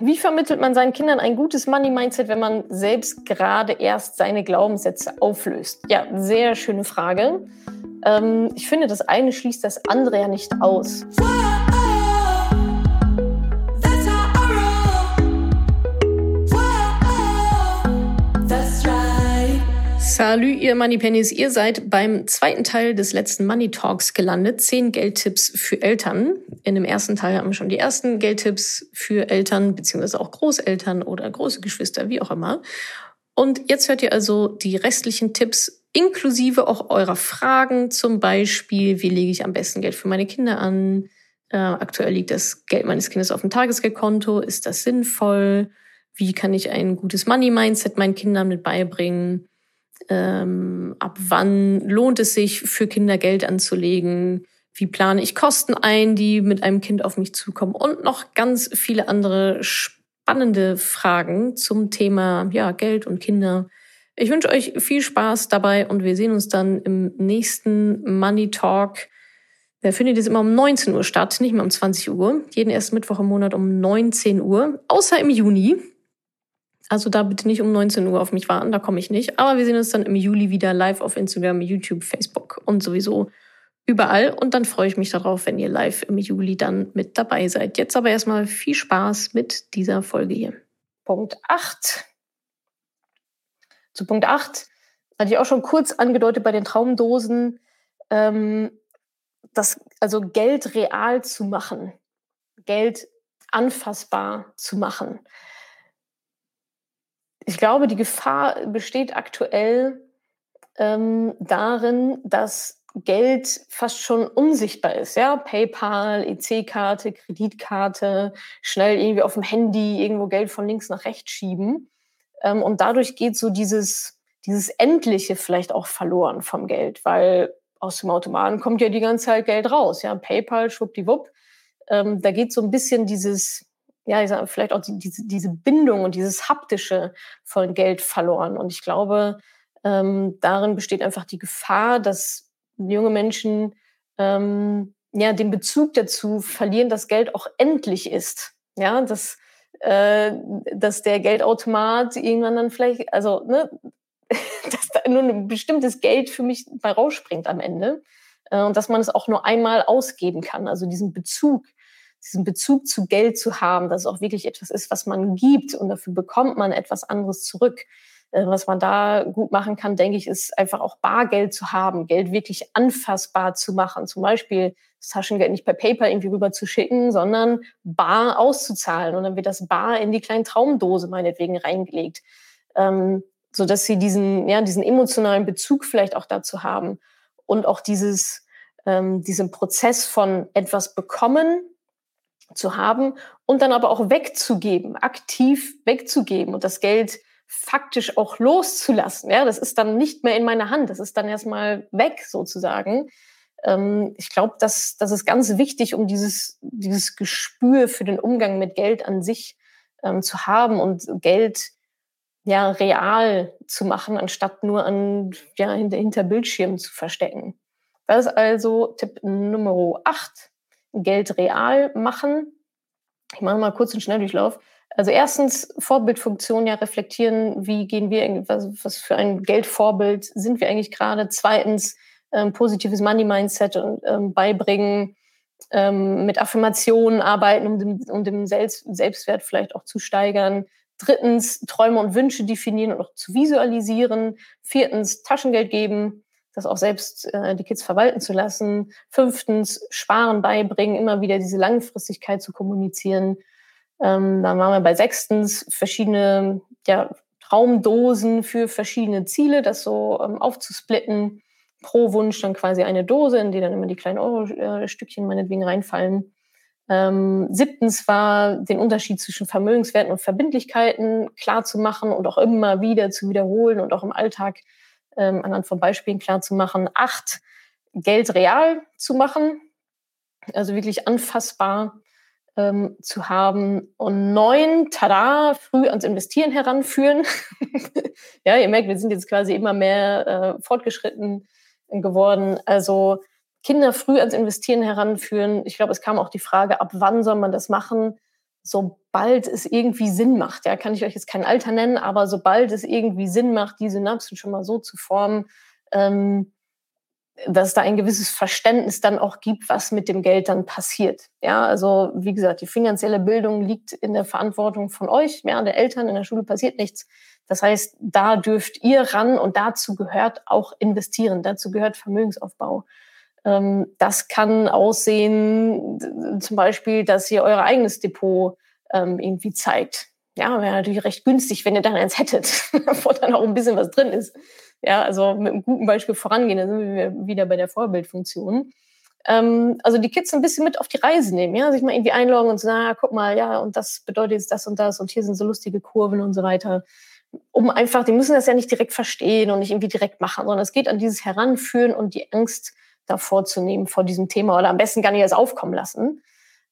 wie vermittelt man seinen Kindern ein gutes Money-Mindset, wenn man selbst gerade erst seine Glaubenssätze auflöst? Ja, sehr schöne Frage. Ähm, ich finde, das eine schließt das andere ja nicht aus. Salü, ihr Money Pennies. Ihr seid beim zweiten Teil des letzten Money Talks gelandet. Zehn Geldtipps für Eltern. In dem ersten Teil haben wir schon die ersten Geldtipps für Eltern, beziehungsweise auch Großeltern oder große Geschwister, wie auch immer. Und jetzt hört ihr also die restlichen Tipps inklusive auch eurer Fragen. Zum Beispiel, wie lege ich am besten Geld für meine Kinder an? Äh, aktuell liegt das Geld meines Kindes auf dem Tagesgeldkonto. Ist das sinnvoll? Wie kann ich ein gutes Money-Mindset meinen Kindern mit beibringen? Ähm, ab wann lohnt es sich für Kinder Geld anzulegen, wie plane ich Kosten ein, die mit einem Kind auf mich zukommen und noch ganz viele andere spannende Fragen zum Thema ja, Geld und Kinder. Ich wünsche euch viel Spaß dabei und wir sehen uns dann im nächsten Money Talk. Der findet jetzt immer um 19 Uhr statt, nicht mehr um 20 Uhr. Jeden ersten Mittwoch im Monat um 19 Uhr, außer im Juni. Also da bitte nicht um 19 Uhr auf mich warten, da komme ich nicht. Aber wir sehen uns dann im Juli wieder live auf Instagram, YouTube, Facebook und sowieso überall. Und dann freue ich mich darauf, wenn ihr live im Juli dann mit dabei seid. Jetzt aber erstmal viel Spaß mit dieser Folge hier. Punkt 8. Zu Punkt 8 hatte ich auch schon kurz angedeutet bei den Traumdosen, ähm, das, also Geld real zu machen, Geld anfassbar zu machen ich glaube, die Gefahr besteht aktuell ähm, darin, dass Geld fast schon unsichtbar ist. Ja, PayPal, EC-Karte, Kreditkarte, schnell irgendwie auf dem Handy irgendwo Geld von links nach rechts schieben. Ähm, und dadurch geht so dieses, dieses Endliche vielleicht auch verloren vom Geld, weil aus dem Automaten kommt ja die ganze Zeit Geld raus. Ja, PayPal, schwuppdiwupp. Ähm, da geht so ein bisschen dieses, ja, ich sag, vielleicht auch die, diese, diese Bindung und dieses Haptische von Geld verloren. Und ich glaube, ähm, darin besteht einfach die Gefahr, dass junge Menschen ähm, ja den Bezug dazu verlieren, dass Geld auch endlich ist. Ja, dass, äh, dass der Geldautomat irgendwann dann vielleicht, also, ne, dass da nur ein bestimmtes Geld für mich bei rausspringt am Ende. Äh, und dass man es auch nur einmal ausgeben kann. Also diesen Bezug diesen Bezug zu Geld zu haben, dass es auch wirklich etwas ist, was man gibt und dafür bekommt man etwas anderes zurück. Äh, was man da gut machen kann, denke ich, ist einfach auch Bargeld zu haben, Geld wirklich anfassbar zu machen. Zum Beispiel das Taschengeld nicht per PayPal irgendwie rüber zu schicken, sondern bar auszuzahlen. Und dann wird das bar in die kleine Traumdose meinetwegen reingelegt. Ähm, so dass sie diesen, ja, diesen emotionalen Bezug vielleicht auch dazu haben und auch dieses, ähm, diesen Prozess von etwas bekommen, zu haben und dann aber auch wegzugeben, aktiv wegzugeben und das Geld faktisch auch loszulassen. Ja, das ist dann nicht mehr in meiner Hand, das ist dann erstmal weg sozusagen. Ähm, ich glaube, das, das ist ganz wichtig, um dieses, dieses Gespür für den Umgang mit Geld an sich ähm, zu haben und Geld ja real zu machen, anstatt nur an, ja, hinter, hinter Bildschirmen zu verstecken. Das ist also Tipp Nummer 8. Geld real machen. Ich mache mal kurz einen Schnelldurchlauf. Also erstens Vorbildfunktion ja reflektieren, wie gehen wir, was, was für ein Geldvorbild sind wir eigentlich gerade. Zweitens ähm, positives Money Mindset und ähm, beibringen, ähm, mit Affirmationen arbeiten, um den, um den Selbst, Selbstwert vielleicht auch zu steigern. Drittens Träume und Wünsche definieren und auch zu visualisieren. Viertens Taschengeld geben das auch selbst äh, die Kids verwalten zu lassen. Fünftens, Sparen beibringen, immer wieder diese Langfristigkeit zu kommunizieren. Ähm, dann waren wir bei sechstens, verschiedene ja, Traumdosen für verschiedene Ziele, das so ähm, aufzusplitten. Pro Wunsch dann quasi eine Dose, in die dann immer die kleinen Euro-Stückchen meinetwegen reinfallen. Ähm, siebtens war den Unterschied zwischen Vermögenswerten und Verbindlichkeiten klar zu machen und auch immer wieder zu wiederholen und auch im Alltag ähm, anhand von Beispielen klar zu machen. Acht, Geld real zu machen, also wirklich anfassbar ähm, zu haben. Und neun, tada, früh ans Investieren heranführen. ja, ihr merkt, wir sind jetzt quasi immer mehr äh, fortgeschritten geworden. Also Kinder früh ans Investieren heranführen. Ich glaube, es kam auch die Frage, ab wann soll man das machen? Sobald es irgendwie Sinn macht, ja, kann ich euch jetzt kein Alter nennen, aber sobald es irgendwie Sinn macht, die Synapsen schon mal so zu formen, ähm, dass es da ein gewisses Verständnis dann auch gibt, was mit dem Geld dann passiert. Ja, also wie gesagt, die finanzielle Bildung liegt in der Verantwortung von euch, ja, der Eltern. In der Schule passiert nichts. Das heißt, da dürft ihr ran und dazu gehört auch investieren. Dazu gehört Vermögensaufbau. Ähm, das kann aussehen, zum Beispiel, dass ihr euer eigenes Depot ähm, irgendwie zeigt. Ja, wäre natürlich recht günstig, wenn ihr dann eins hättet, wo dann auch ein bisschen was drin ist. Ja, also mit einem guten Beispiel vorangehen, dann sind wir wieder bei der Vorbildfunktion. Ähm, also die Kids ein bisschen mit auf die Reise nehmen, ja, sich mal irgendwie einloggen und sagen, ah, guck mal, ja, und das bedeutet jetzt das und das und hier sind so lustige Kurven und so weiter. Um einfach, die müssen das ja nicht direkt verstehen und nicht irgendwie direkt machen, sondern es geht an dieses Heranführen und die Angst davor zu nehmen vor diesem Thema oder am besten gar nicht erst aufkommen lassen.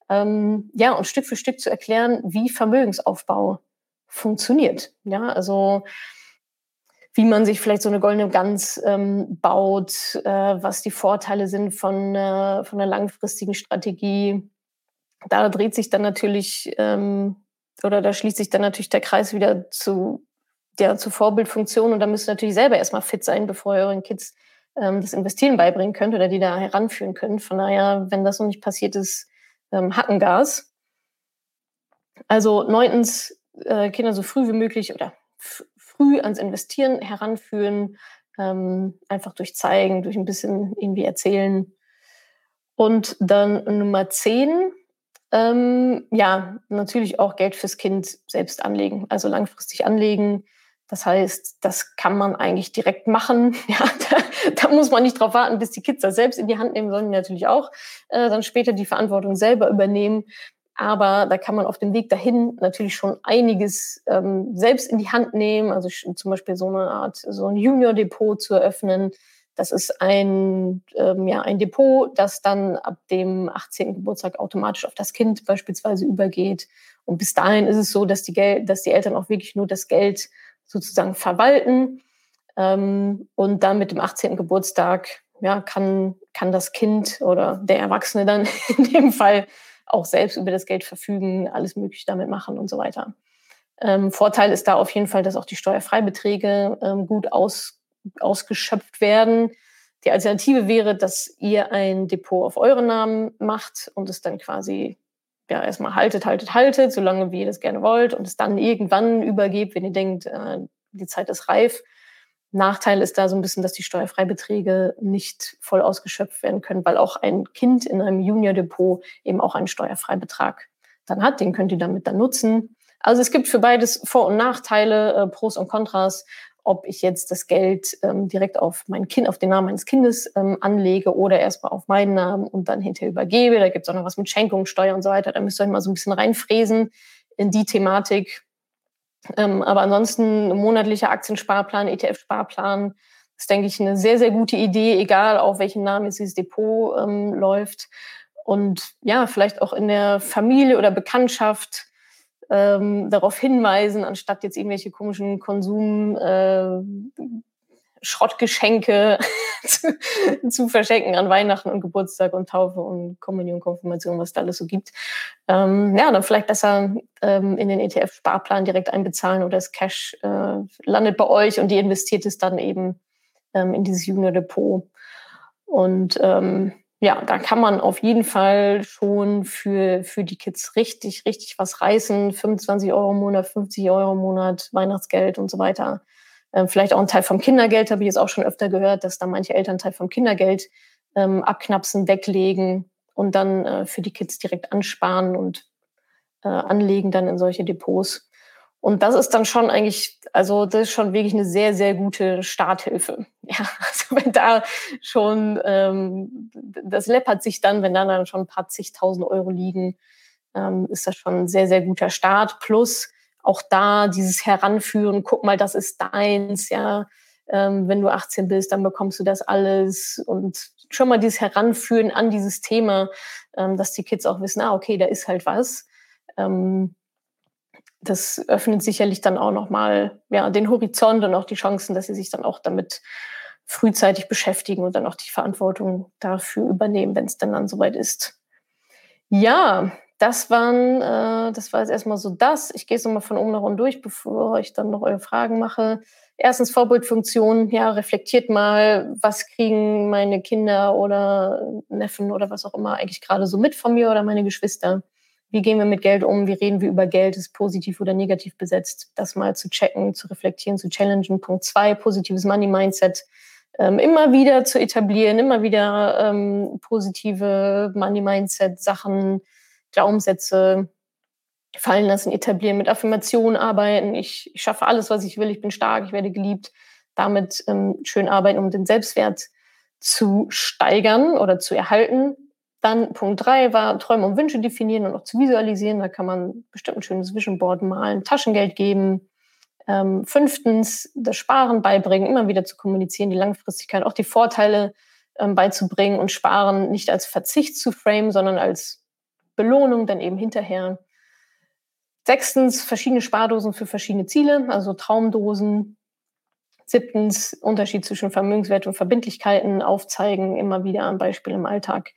Ähm, ja, und Stück für Stück zu erklären, wie Vermögensaufbau funktioniert. Ja, also wie man sich vielleicht so eine goldene Gans ähm, baut, äh, was die Vorteile sind von, äh, von einer langfristigen Strategie. Da dreht sich dann natürlich ähm, oder da schließt sich dann natürlich der Kreis wieder zu der zu Vorbildfunktion und da müsst ihr natürlich selber erstmal fit sein, bevor ihr euren Kids ähm, das Investieren beibringen könnt oder die da heranführen könnt. Von daher, wenn das noch nicht passiert ist, ähm, Hackengas. Also neuntens, äh, Kinder so früh wie möglich oder früh ans Investieren heranführen, ähm, einfach durch zeigen, durch ein bisschen irgendwie erzählen. Und dann Nummer zehn, ähm, ja, natürlich auch Geld fürs Kind selbst anlegen, also langfristig anlegen. Das heißt, das kann man eigentlich direkt machen. Ja, da, da muss man nicht drauf warten, bis die Kids das selbst in die Hand nehmen, die natürlich auch äh, dann später die Verantwortung selber übernehmen. Aber da kann man auf dem Weg dahin natürlich schon einiges ähm, selbst in die Hand nehmen. Also zum Beispiel so eine Art, so ein Junior-Depot zu eröffnen. Das ist ein, ähm, ja, ein Depot, das dann ab dem 18. Geburtstag automatisch auf das Kind beispielsweise übergeht. Und bis dahin ist es so, dass die, Geld, dass die Eltern auch wirklich nur das Geld sozusagen verwalten. Ähm, und dann mit dem 18. Geburtstag ja, kann, kann das Kind oder der Erwachsene dann in dem Fall auch selbst über das Geld verfügen, alles Mögliche damit machen und so weiter. Ähm, Vorteil ist da auf jeden Fall, dass auch die Steuerfreibeträge ähm, gut aus, ausgeschöpft werden. Die Alternative wäre, dass ihr ein Depot auf euren Namen macht und es dann quasi ja erstmal haltet, haltet, haltet, solange wie ihr das gerne wollt und es dann irgendwann übergebt, wenn ihr denkt, äh, die Zeit ist reif. Nachteil ist da so ein bisschen, dass die Steuerfreibeträge nicht voll ausgeschöpft werden können, weil auch ein Kind in einem Junior-Depot eben auch einen Steuerfreibetrag dann hat. Den könnt ihr damit dann nutzen. Also es gibt für beides Vor- und Nachteile, äh, Pros und Kontras, ob ich jetzt das Geld ähm, direkt auf mein Kind, auf den Namen meines Kindes ähm, anlege oder erstmal auf meinen Namen und dann hinterher übergebe. Da gibt es auch noch was mit Schenkung, Steuer und so weiter. Da müsst ihr euch mal so ein bisschen reinfräsen in die Thematik. Ähm, aber ansonsten monatlicher Aktiensparplan, ETF-Sparplan, ist, denke ich, eine sehr, sehr gute Idee, egal auf welchen Namen jetzt dieses Depot ähm, läuft. Und ja, vielleicht auch in der Familie oder Bekanntschaft ähm, darauf hinweisen, anstatt jetzt irgendwelche komischen Konsum, äh, Schrottgeschenke zu, zu, verschenken an Weihnachten und Geburtstag und Taufe und Kommunion, Konfirmation, was da alles so gibt. Ähm, ja, dann vielleicht besser ähm, in den ETF-Sparplan direkt einbezahlen oder das Cash äh, landet bei euch und die investiert es dann eben ähm, in dieses Junior Depot. Und ähm, ja, da kann man auf jeden Fall schon für, für die Kids richtig, richtig was reißen. 25 Euro im Monat, 50 Euro im Monat, Weihnachtsgeld und so weiter. Ähm, vielleicht auch ein Teil vom Kindergeld, habe ich jetzt auch schon öfter gehört, dass da manche Eltern Teil vom Kindergeld ähm, abknapsen, weglegen und dann äh, für die Kids direkt ansparen und äh, anlegen dann in solche Depots. Und das ist dann schon eigentlich, also das ist schon wirklich eine sehr, sehr gute Starthilfe. Ja, also wenn da schon, ähm, das läppert sich dann, wenn da dann schon ein paar zigtausend Euro liegen, ähm, ist das schon ein sehr, sehr guter Start. Plus, auch da dieses Heranführen, guck mal, das ist deins, ja. Ähm, wenn du 18 bist, dann bekommst du das alles und schon mal dieses Heranführen an dieses Thema, ähm, dass die Kids auch wissen, ah, okay, da ist halt was. Ähm, das öffnet sicherlich dann auch nochmal ja, den Horizont und auch die Chancen, dass sie sich dann auch damit frühzeitig beschäftigen und dann auch die Verantwortung dafür übernehmen, wenn es dann dann soweit ist. Ja, das waren, äh, das war jetzt erstmal so das. Ich gehe es nochmal von oben nach unten durch, bevor ich dann noch eure Fragen mache. Erstens Vorbildfunktion, ja, reflektiert mal, was kriegen meine Kinder oder Neffen oder was auch immer eigentlich gerade so mit von mir oder meine Geschwister. Wie gehen wir mit Geld um? Wie reden wir über Geld? Ist positiv oder negativ besetzt? Das mal zu checken, zu reflektieren, zu challengen. Punkt zwei, positives Money Mindset. Ähm, immer wieder zu etablieren, immer wieder ähm, positive Money Mindset Sachen, Glaubenssätze fallen lassen, etablieren, mit Affirmationen arbeiten. Ich, ich schaffe alles, was ich will. Ich bin stark, ich werde geliebt. Damit ähm, schön arbeiten, um den Selbstwert zu steigern oder zu erhalten. Dann Punkt drei war Träume und Wünsche definieren und auch zu visualisieren. Da kann man bestimmt ein schönes Vision Board malen, Taschengeld geben. Ähm, fünftens, das Sparen beibringen, immer wieder zu kommunizieren, die Langfristigkeit, auch die Vorteile ähm, beizubringen und Sparen nicht als Verzicht zu frame, sondern als Belohnung dann eben hinterher. Sechstens, verschiedene Spardosen für verschiedene Ziele, also Traumdosen. Siebtens, Unterschied zwischen Vermögenswert und Verbindlichkeiten aufzeigen, immer wieder am Beispiel im Alltag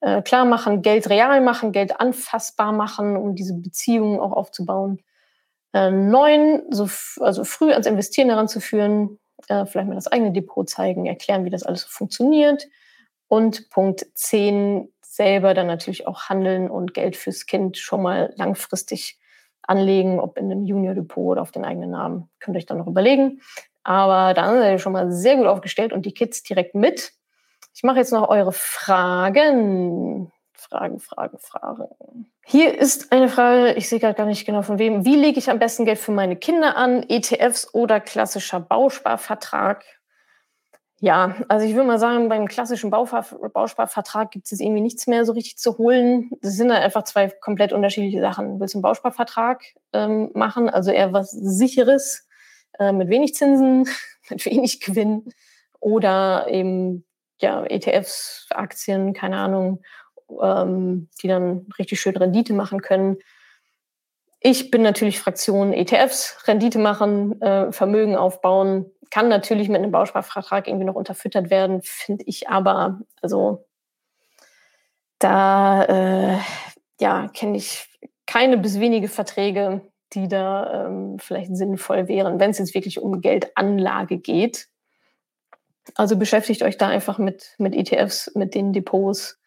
äh, klar machen, Geld real machen, Geld anfassbar machen, um diese Beziehungen auch aufzubauen. Äh, neun, so also früh ans Investieren heranzuführen, äh, vielleicht mal das eigene Depot zeigen, erklären, wie das alles so funktioniert. Und Punkt zehn, selber dann natürlich auch handeln und Geld fürs Kind schon mal langfristig anlegen, ob in einem Junior-Depot oder auf den eigenen Namen. Könnt ihr euch dann noch überlegen. Aber da seid ihr schon mal sehr gut aufgestellt und die Kids direkt mit. Ich mache jetzt noch eure Fragen. Fragen, Fragen, Fragen. Hier ist eine Frage, ich sehe gerade gar nicht genau von wem. Wie lege ich am besten Geld für meine Kinder an? ETFs oder klassischer Bausparvertrag? Ja, also ich würde mal sagen, beim klassischen Bausparvertrag gibt es irgendwie nichts mehr so richtig zu holen. Das sind halt einfach zwei komplett unterschiedliche Sachen. Willst du einen Bausparvertrag ähm, machen, also eher was Sicheres, äh, mit wenig Zinsen, mit wenig Gewinn oder eben ja, ETFs, Aktien, keine Ahnung, ähm, die dann richtig schön Rendite machen können. Ich bin natürlich Fraktion ETFs, Rendite machen, äh, Vermögen aufbauen, kann natürlich mit einem Bausparvertrag irgendwie noch unterfüttert werden, finde ich aber, also da äh, ja, kenne ich keine bis wenige Verträge, die da ähm, vielleicht sinnvoll wären, wenn es jetzt wirklich um Geldanlage geht. Also beschäftigt euch da einfach mit, mit ETFs, mit den Depots,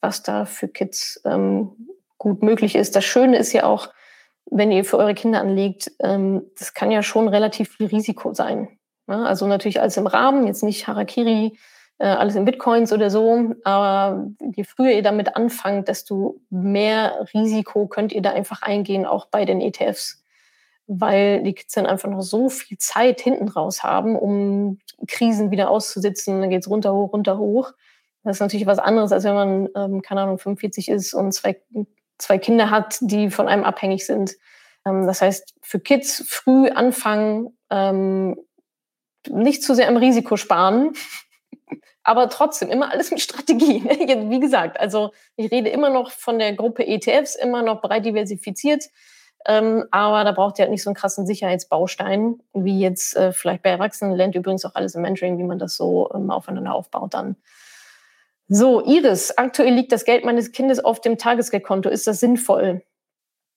was da für Kids ähm, gut möglich ist. Das Schöne ist ja auch, wenn ihr für eure Kinder anlegt, ähm, das kann ja schon relativ viel Risiko sein. Ja, also natürlich alles im Rahmen, jetzt nicht Harakiri, äh, alles in Bitcoins oder so. Aber je früher ihr damit anfangt, desto mehr Risiko könnt ihr da einfach eingehen, auch bei den ETFs. Weil die Kids dann einfach noch so viel Zeit hinten raus haben, um Krisen wieder auszusitzen. Dann geht's runter, hoch, runter, hoch. Das ist natürlich was anderes, als wenn man, ähm, keine Ahnung, 45 ist und zwei, zwei Kinder hat, die von einem abhängig sind. Ähm, das heißt, für Kids früh anfangen, ähm, nicht zu sehr am Risiko sparen, aber trotzdem immer alles mit Strategie. Wie gesagt, also ich rede immer noch von der Gruppe ETFs, immer noch breit diversifiziert. Ähm, aber da braucht ihr halt nicht so einen krassen Sicherheitsbaustein, wie jetzt äh, vielleicht bei Erwachsenen. Lernt übrigens auch alles im Mentoring, wie man das so ähm, aufeinander aufbaut dann. So, Iris, aktuell liegt das Geld meines Kindes auf dem Tagesgeldkonto. Ist das sinnvoll?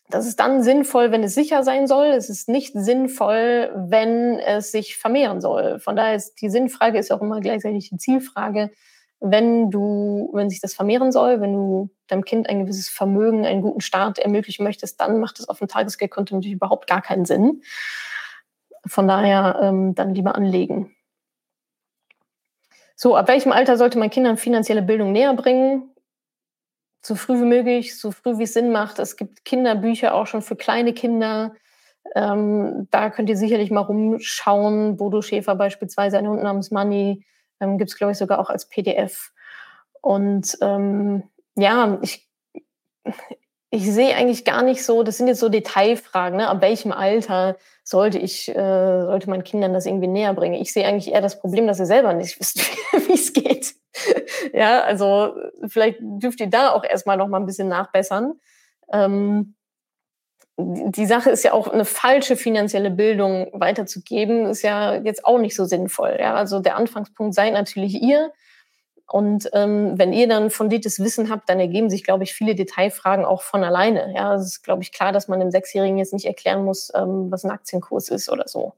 Das ist dann sinnvoll, wenn es sicher sein soll. Es ist nicht sinnvoll, wenn es sich vermehren soll. Von daher ist die Sinnfrage ist auch immer gleichzeitig die Zielfrage. Wenn du, wenn sich das vermehren soll, wenn du deinem Kind ein gewisses Vermögen, einen guten Start ermöglichen möchtest, dann macht es auf dem Tagesgeldkonto natürlich überhaupt gar keinen Sinn. Von daher ähm, dann lieber anlegen. So, ab welchem Alter sollte man Kindern finanzielle Bildung näher bringen? So früh wie möglich, so früh wie es Sinn macht. Es gibt Kinderbücher auch schon für kleine Kinder. Ähm, da könnt ihr sicherlich mal rumschauen. Bodo Schäfer beispielsweise, ein Hund namens Money, ähm, gibt es, glaube ich, sogar auch als PDF. Und ähm, ja, ich, ich sehe eigentlich gar nicht so, das sind jetzt so Detailfragen, ne? ab welchem Alter sollte ich, äh, sollte man Kindern das irgendwie näher bringen. Ich sehe eigentlich eher das Problem, dass ihr selber nicht wisst, wie es geht. ja, also vielleicht dürft ihr da auch erstmal noch mal ein bisschen nachbessern. Ähm, die Sache ist ja auch eine falsche finanzielle Bildung weiterzugeben, ist ja jetzt auch nicht so sinnvoll. Ja? Also der Anfangspunkt sei natürlich ihr, Und ähm, wenn ihr dann fundiertes Wissen habt, dann ergeben sich, glaube ich, viele Detailfragen auch von alleine. Ja, es ist, glaube ich, klar, dass man dem Sechsjährigen jetzt nicht erklären muss, ähm, was ein Aktienkurs ist oder so.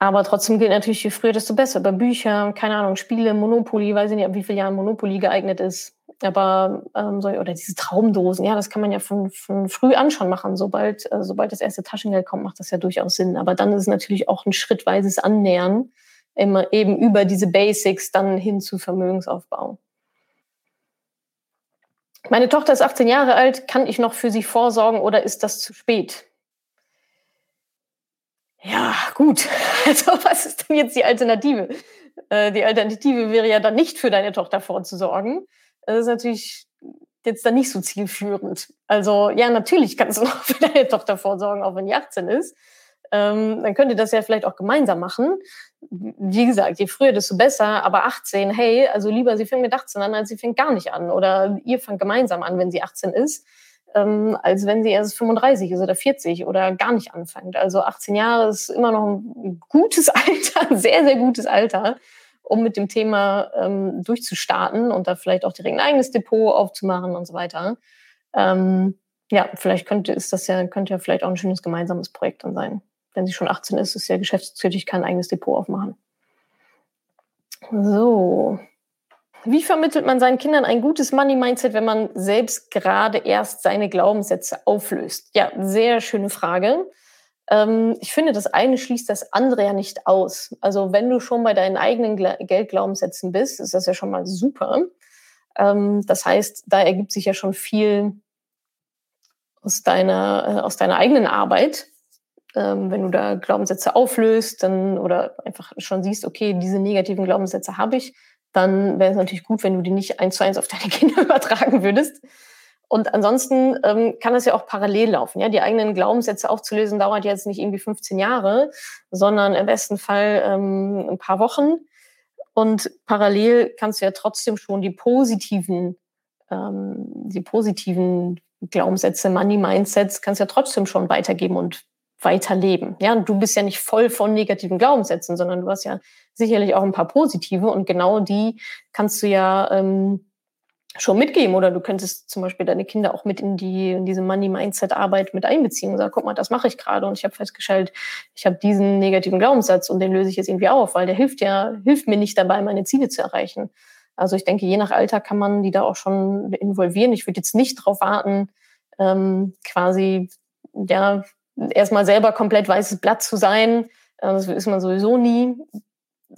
Aber trotzdem gilt natürlich, je früher, desto besser. Bei Büchern, keine Ahnung, Spiele, Monopoly, weiß ich nicht, ab wie vielen Jahren Monopoly geeignet ist. Aber ähm, so, oder diese Traumdosen, ja, das kann man ja von, von früh an schon machen. Sobald, äh, sobald das erste Taschengeld kommt, macht das ja durchaus Sinn. Aber dann ist es natürlich auch ein schrittweises Annähern, immer eben über diese Basics dann hin zu Vermögensaufbau. Meine Tochter ist 18 Jahre alt. Kann ich noch für sie vorsorgen oder ist das zu spät? Ja, gut. Also was ist denn jetzt die Alternative? Äh, die Alternative wäre ja dann nicht für deine Tochter vorzusorgen. Das ist natürlich jetzt dann nicht so zielführend. Also ja, natürlich kannst du noch für deine Tochter vorsorgen, auch wenn die 18 ist. Ähm, dann könnt ihr das ja vielleicht auch gemeinsam machen. Wie gesagt, je früher, desto besser. Aber 18, hey, also lieber sie fängt mit 18 an, als sie fängt gar nicht an. Oder ihr fangt gemeinsam an, wenn sie 18 ist ähm, als wenn sie erst 35 ist oder 40 oder gar nicht anfängt. Also 18 Jahre ist immer noch ein gutes Alter, sehr, sehr gutes Alter, um mit dem Thema ähm, durchzustarten und da vielleicht auch direkt ein eigenes Depot aufzumachen und so weiter. Ähm, ja, vielleicht könnte, ist das ja, könnte ja vielleicht auch ein schönes gemeinsames Projekt dann sein. Wenn sie schon 18 ist, ist ja geschäftstätig, kann ein eigenes Depot aufmachen. So, wie vermittelt man seinen Kindern ein gutes Money-Mindset, wenn man selbst gerade erst seine Glaubenssätze auflöst? Ja, sehr schöne Frage. Ähm, ich finde, das eine schließt das andere ja nicht aus. Also wenn du schon bei deinen eigenen Geldglaubenssätzen bist, ist das ja schon mal super. Ähm, das heißt, da ergibt sich ja schon viel aus deiner, äh, aus deiner eigenen Arbeit. Ähm, wenn du da Glaubenssätze auflöst, dann oder einfach schon siehst, okay, diese negativen Glaubenssätze habe ich, dann wäre es natürlich gut, wenn du die nicht eins zu eins auf deine Kinder übertragen würdest. Und ansonsten ähm, kann das ja auch parallel laufen. Ja, die eigenen Glaubenssätze aufzulösen dauert jetzt nicht irgendwie 15 Jahre, sondern im besten Fall ähm, ein paar Wochen. Und parallel kannst du ja trotzdem schon die positiven, ähm, die positiven Glaubenssätze, Money Mindsets, kannst ja trotzdem schon weitergeben und weiterleben. Ja, und du bist ja nicht voll von negativen Glaubenssätzen, sondern du hast ja sicherlich auch ein paar positive und genau die kannst du ja ähm, schon mitgeben oder du könntest zum Beispiel deine Kinder auch mit in die in diese Money Mindset Arbeit mit einbeziehen und sagen, guck mal, das mache ich gerade und ich habe festgestellt, ich habe diesen negativen Glaubenssatz und den löse ich jetzt irgendwie auf, weil der hilft ja hilft mir nicht dabei, meine Ziele zu erreichen. Also ich denke, je nach Alter kann man die da auch schon involvieren. Ich würde jetzt nicht darauf warten, ähm, quasi ja erstmal selber komplett weißes Blatt zu sein. Äh, das ist man sowieso nie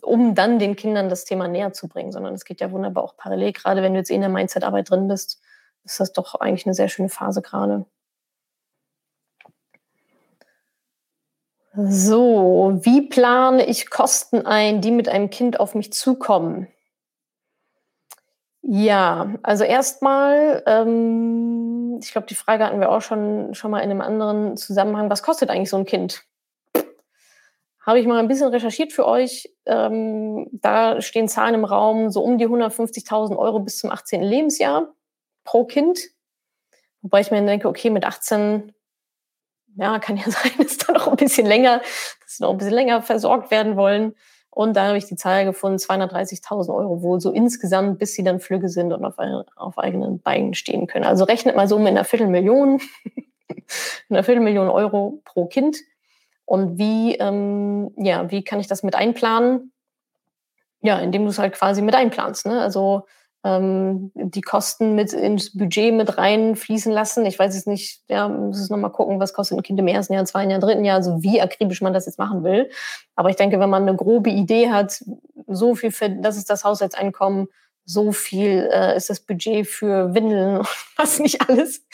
um dann den Kindern das Thema näher zu bringen, sondern es geht ja wunderbar auch parallel. Gerade wenn du jetzt eh in der Mindset-Arbeit drin bist, ist das doch eigentlich eine sehr schöne Phase gerade. So, wie plane ich Kosten ein, die mit einem Kind auf mich zukommen? Ja, also erstmal, ähm, ich glaube, die Frage hatten wir auch schon, schon mal in einem anderen Zusammenhang. Was kostet eigentlich so ein Kind? Habe ich mal ein bisschen recherchiert für euch. Ähm, da stehen Zahlen im Raum, so um die 150.000 Euro bis zum 18. Lebensjahr pro Kind. Wobei ich mir denke, okay, mit 18, ja, kann ja sein, dass da noch ein bisschen länger, dass sie noch ein bisschen länger versorgt werden wollen. Und da habe ich die Zahl gefunden, 230.000 Euro wohl so insgesamt, bis sie dann flügge sind und auf, auf eigenen Beinen stehen können. Also rechnet mal so mit einer Viertelmillion, einer Viertelmillion Euro pro Kind. Und wie, ähm, ja, wie kann ich das mit einplanen? Ja, indem du es halt quasi mit einplanst. Ne? Also ähm, die Kosten mit ins Budget mit reinfließen lassen. Ich weiß jetzt nicht, ja, muss es nochmal gucken, was kostet ein Kind im ersten Jahr, zweiten Jahr, dritten Jahr, also wie akribisch man das jetzt machen will. Aber ich denke, wenn man eine grobe Idee hat, so viel für, das ist das Haushaltseinkommen, so viel äh, ist das Budget für Windeln und was nicht alles,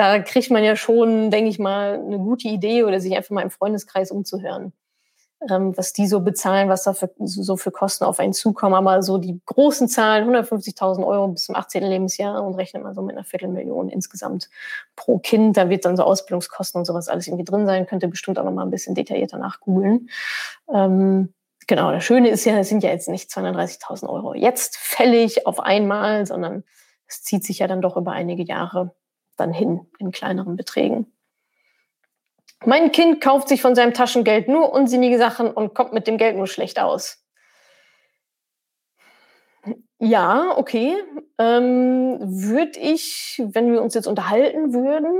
da kriegt man ja schon, denke ich mal, eine gute Idee oder sich einfach mal im Freundeskreis umzuhören, ähm, was die so bezahlen, was da für, so für Kosten auf einen zukommen. Aber so die großen Zahlen, 150.000 Euro bis zum 18. Lebensjahr und rechnet man so mit einer Viertelmillion insgesamt pro Kind. Da wird dann so Ausbildungskosten und sowas alles irgendwie drin sein. Könnt ihr bestimmt auch noch mal ein bisschen detaillierter nachgoogeln. Ähm, genau, das Schöne ist ja, es sind ja jetzt nicht 230.000 Euro jetzt fällig auf einmal, sondern es zieht sich ja dann doch über einige Jahre dann hin in kleineren Beträgen. Mein Kind kauft sich von seinem Taschengeld nur unsinnige Sachen und kommt mit dem Geld nur schlecht aus. Ja, okay. Ähm, würde ich, wenn wir uns jetzt unterhalten würden,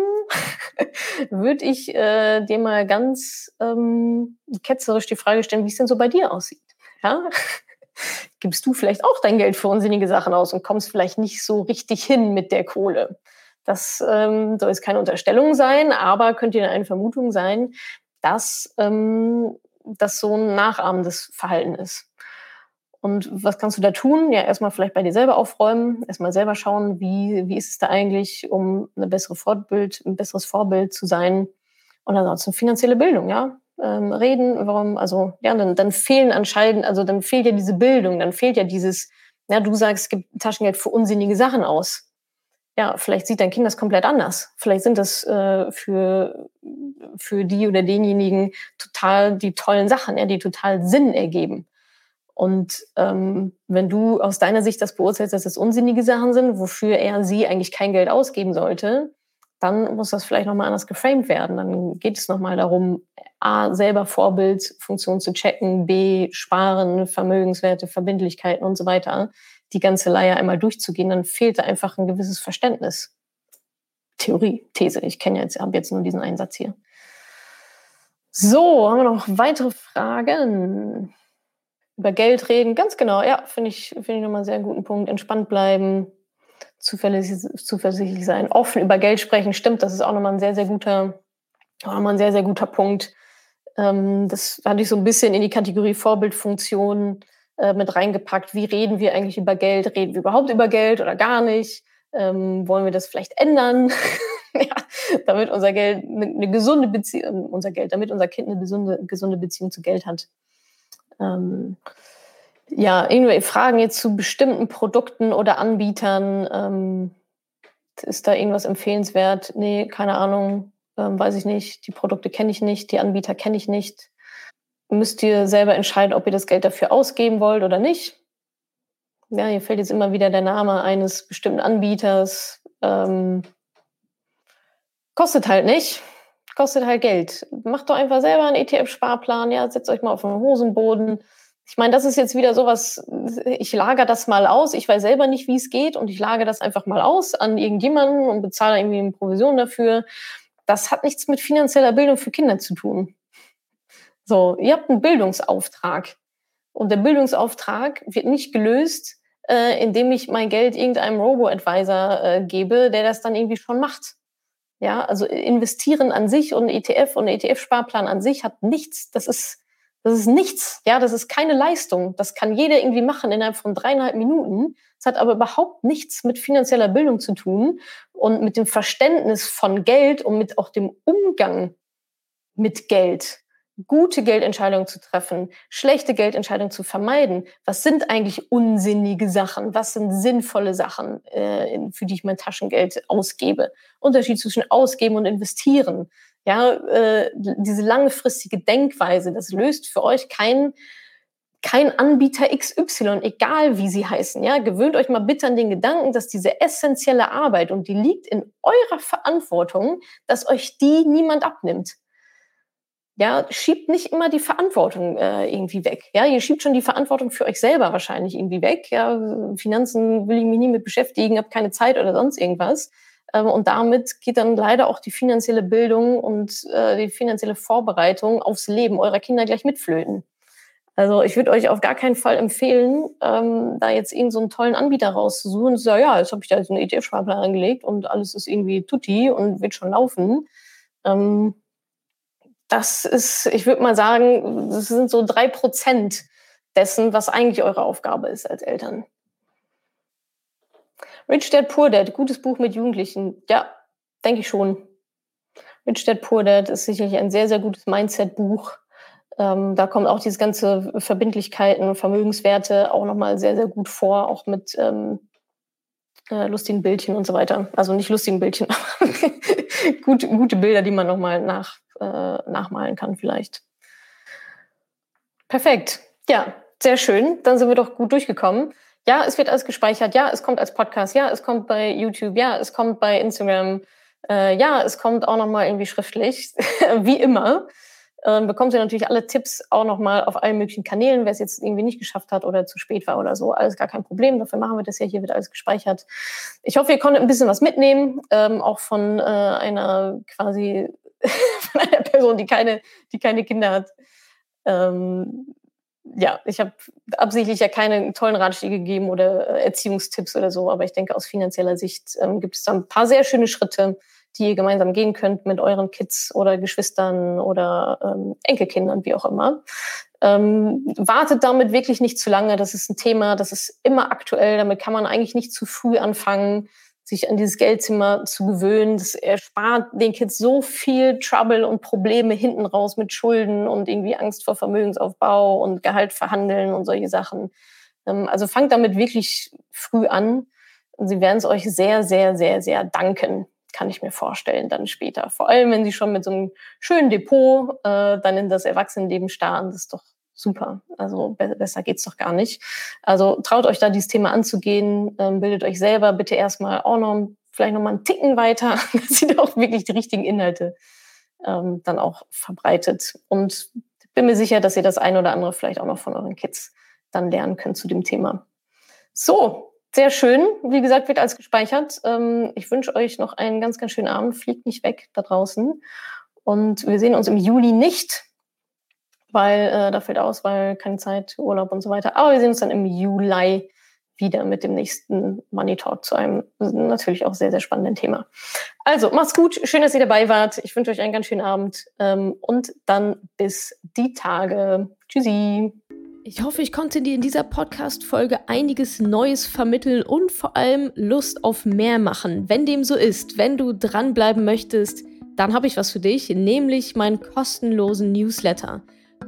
würde ich äh, dir mal ganz ähm, ketzerisch die Frage stellen, wie es denn so bei dir aussieht. Ja? Gibst du vielleicht auch dein Geld für unsinnige Sachen aus und kommst vielleicht nicht so richtig hin mit der Kohle? Das ähm, soll jetzt keine Unterstellung sein, aber könnte eine Vermutung sein, dass ähm, das so ein nachahmendes Verhalten ist. Und was kannst du da tun? Ja, erstmal vielleicht bei dir selber aufräumen, erstmal selber schauen, wie, wie ist es da eigentlich, um eine bessere Vorbild, ein besseres Vorbild zu sein. Und ansonsten finanzielle Bildung, ja. Ähm, reden, warum, also, ja, dann, dann fehlen anscheinend, also dann fehlt ja diese Bildung, dann fehlt ja dieses, ja, du sagst, es gibt Taschengeld für unsinnige Sachen aus. Ja, vielleicht sieht dein Kind das komplett anders. Vielleicht sind das äh, für, für die oder denjenigen total die tollen Sachen, ja, die total Sinn ergeben. Und ähm, wenn du aus deiner Sicht das beurteilst, dass das unsinnige Sachen sind, wofür er sie eigentlich kein Geld ausgeben sollte, dann muss das vielleicht nochmal anders geframed werden. Dann geht es nochmal darum, A, selber Vorbildfunktion zu checken, B, Sparen, Vermögenswerte, Verbindlichkeiten und so weiter, die ganze Leier einmal durchzugehen, dann fehlt da einfach ein gewisses Verständnis. Theorie, These. Ich kenne jetzt, habe jetzt nur diesen Einsatz hier. So, haben wir noch weitere Fragen? über Geld reden, ganz genau, ja, finde ich, finde ich nochmal einen sehr guten Punkt. Entspannt bleiben, zuverlässig, zuversichtlich sein, offen über Geld sprechen, stimmt, das ist auch nochmal ein sehr, sehr guter, auch nochmal ein sehr, sehr guter Punkt. Ähm, das hatte ich so ein bisschen in die Kategorie Vorbildfunktion äh, mit reingepackt. Wie reden wir eigentlich über Geld? Reden wir überhaupt über Geld oder gar nicht? Ähm, wollen wir das vielleicht ändern? ja, damit unser Geld eine, eine gesunde Beziehung, unser Geld, damit unser Kind eine gesunde, gesunde Beziehung zu Geld hat. Ähm, ja, irgendwie Fragen jetzt zu bestimmten Produkten oder Anbietern. Ähm, ist da irgendwas empfehlenswert? Nee, keine Ahnung, ähm, weiß ich nicht. Die Produkte kenne ich nicht, die Anbieter kenne ich nicht. Müsst ihr selber entscheiden, ob ihr das Geld dafür ausgeben wollt oder nicht. Ja, hier fällt jetzt immer wieder der Name eines bestimmten Anbieters. Ähm, kostet halt nicht kostet halt Geld. Macht doch einfach selber einen ETF-Sparplan, ja, setzt euch mal auf den Hosenboden. Ich meine, das ist jetzt wieder sowas, ich lagere das mal aus, ich weiß selber nicht, wie es geht und ich lagere das einfach mal aus an irgendjemanden und bezahle irgendwie eine Provision dafür. Das hat nichts mit finanzieller Bildung für Kinder zu tun. So, ihr habt einen Bildungsauftrag und der Bildungsauftrag wird nicht gelöst, äh, indem ich mein Geld irgendeinem Robo-Advisor äh, gebe, der das dann irgendwie schon macht. Ja, also investieren an sich und ETF und ETF-Sparplan an sich hat nichts, das ist, das ist nichts. Ja, das ist keine Leistung. Das kann jeder irgendwie machen innerhalb von dreieinhalb Minuten. Es hat aber überhaupt nichts mit finanzieller Bildung zu tun und mit dem Verständnis von Geld und mit auch dem Umgang mit Geld gute Geldentscheidungen zu treffen, schlechte Geldentscheidungen zu vermeiden. Was sind eigentlich unsinnige Sachen? Was sind sinnvolle Sachen, äh, für die ich mein Taschengeld ausgebe? Unterschied zwischen ausgeben und investieren. Ja, äh, diese langfristige Denkweise, das löst für euch kein kein Anbieter XY, egal wie sie heißen. Ja, gewöhnt euch mal bitte an den Gedanken, dass diese essentielle Arbeit und die liegt in eurer Verantwortung, dass euch die niemand abnimmt ja, schiebt nicht immer die Verantwortung äh, irgendwie weg. Ja, ihr schiebt schon die Verantwortung für euch selber wahrscheinlich irgendwie weg. Ja, Finanzen will ich mich nie mit beschäftigen, habe keine Zeit oder sonst irgendwas. Ähm, und damit geht dann leider auch die finanzielle Bildung und äh, die finanzielle Vorbereitung aufs Leben eurer Kinder gleich mitflöten. Also ich würde euch auf gar keinen Fall empfehlen, ähm, da jetzt irgendeinen so einen tollen Anbieter rauszusuchen und zu sagen, ja, jetzt habe ich da jetzt einen ETF-Sparplan angelegt und alles ist irgendwie tutti und wird schon laufen. Ähm, das ist, ich würde mal sagen, das sind so drei Prozent dessen, was eigentlich eure Aufgabe ist als Eltern. Rich Dad Poor Dad, gutes Buch mit Jugendlichen. Ja, denke ich schon. Rich Dad Poor Dad ist sicherlich ein sehr, sehr gutes Mindset-Buch. Ähm, da kommt auch diese ganze Verbindlichkeiten, Vermögenswerte auch nochmal sehr, sehr gut vor, auch mit ähm, äh, lustigen Bildchen und so weiter. Also nicht lustigen Bildchen, aber gute, gute Bilder, die man nochmal nach, äh, nachmalen kann vielleicht. Perfekt. Ja, sehr schön. Dann sind wir doch gut durchgekommen. Ja, es wird alles gespeichert. Ja, es kommt als Podcast. Ja, es kommt bei YouTube. Ja, es kommt bei Instagram. Äh, ja, es kommt auch nochmal irgendwie schriftlich. Wie immer. ähm, bekommt ihr natürlich alle Tipps auch nochmal auf allen möglichen Kanälen, wer es jetzt irgendwie nicht geschafft hat oder zu spät war oder so. Alles gar kein Problem. Dafür machen wir das ja. Hier wird alles gespeichert. Ich hoffe, ihr konntet ein bisschen was mitnehmen, ähm, auch von äh, einer quasi von einer Person, die keine, die keine Kinder hat. Ähm, ja, ich habe absichtlich ja keine tollen Ratschläge gegeben oder äh, Erziehungstipps oder so, aber ich denke, aus finanzieller Sicht ähm, gibt es da ein paar sehr schöne Schritte, die ihr gemeinsam gehen könnt mit euren Kids oder Geschwistern oder ähm, Enkelkindern, wie auch immer. Ähm, wartet damit wirklich nicht zu lange. Das ist ein Thema, das ist immer aktuell. Damit kann man eigentlich nicht zu früh anfangen sich an dieses Geldzimmer zu gewöhnen. Das erspart den Kids so viel Trouble und Probleme hinten raus mit Schulden und irgendwie Angst vor Vermögensaufbau und Gehalt verhandeln und solche Sachen. Ähm, also fangt damit wirklich früh an. Sie werden es euch sehr, sehr, sehr, sehr danken, kann ich mir vorstellen, dann später. Vor allem, wenn sie schon mit so einem schönen Depot äh, dann in das Erwachsenenleben starren. Das ist doch super. Also besser geht's doch gar nicht. Also traut euch da dieses Thema anzugehen, ähm, bildet euch selber bitte erstmal auch noch vielleicht noch mal einen Ticken weiter, dass ihr auch wirklich die richtigen Inhalte ähm, dann auch verbreitet. Und bin mir sicher, dass ihr das ein oder andere vielleicht auch noch von euren Kids dann lernen könnt zu dem Thema. So, sehr schön. Wie gesagt, wird alles gespeichert. Ähm, ich wünsche euch noch einen ganz, ganz schönen Abend. Fliegt nicht weg da draußen. Und wir sehen uns im Juli nicht weil äh, da fällt aus, weil keine Zeit, Urlaub und so weiter. Aber wir sehen uns dann im Juli wieder mit dem nächsten Money Talk zu einem natürlich auch sehr, sehr spannenden Thema. Also, macht's gut. Schön, dass ihr dabei wart. Ich wünsche euch einen ganz schönen Abend ähm, und dann bis die Tage. Tschüssi. Ich hoffe, ich konnte dir in dieser Podcast-Folge einiges Neues vermitteln und vor allem Lust auf mehr machen. Wenn dem so ist, wenn du dranbleiben möchtest, dann habe ich was für dich, nämlich meinen kostenlosen Newsletter.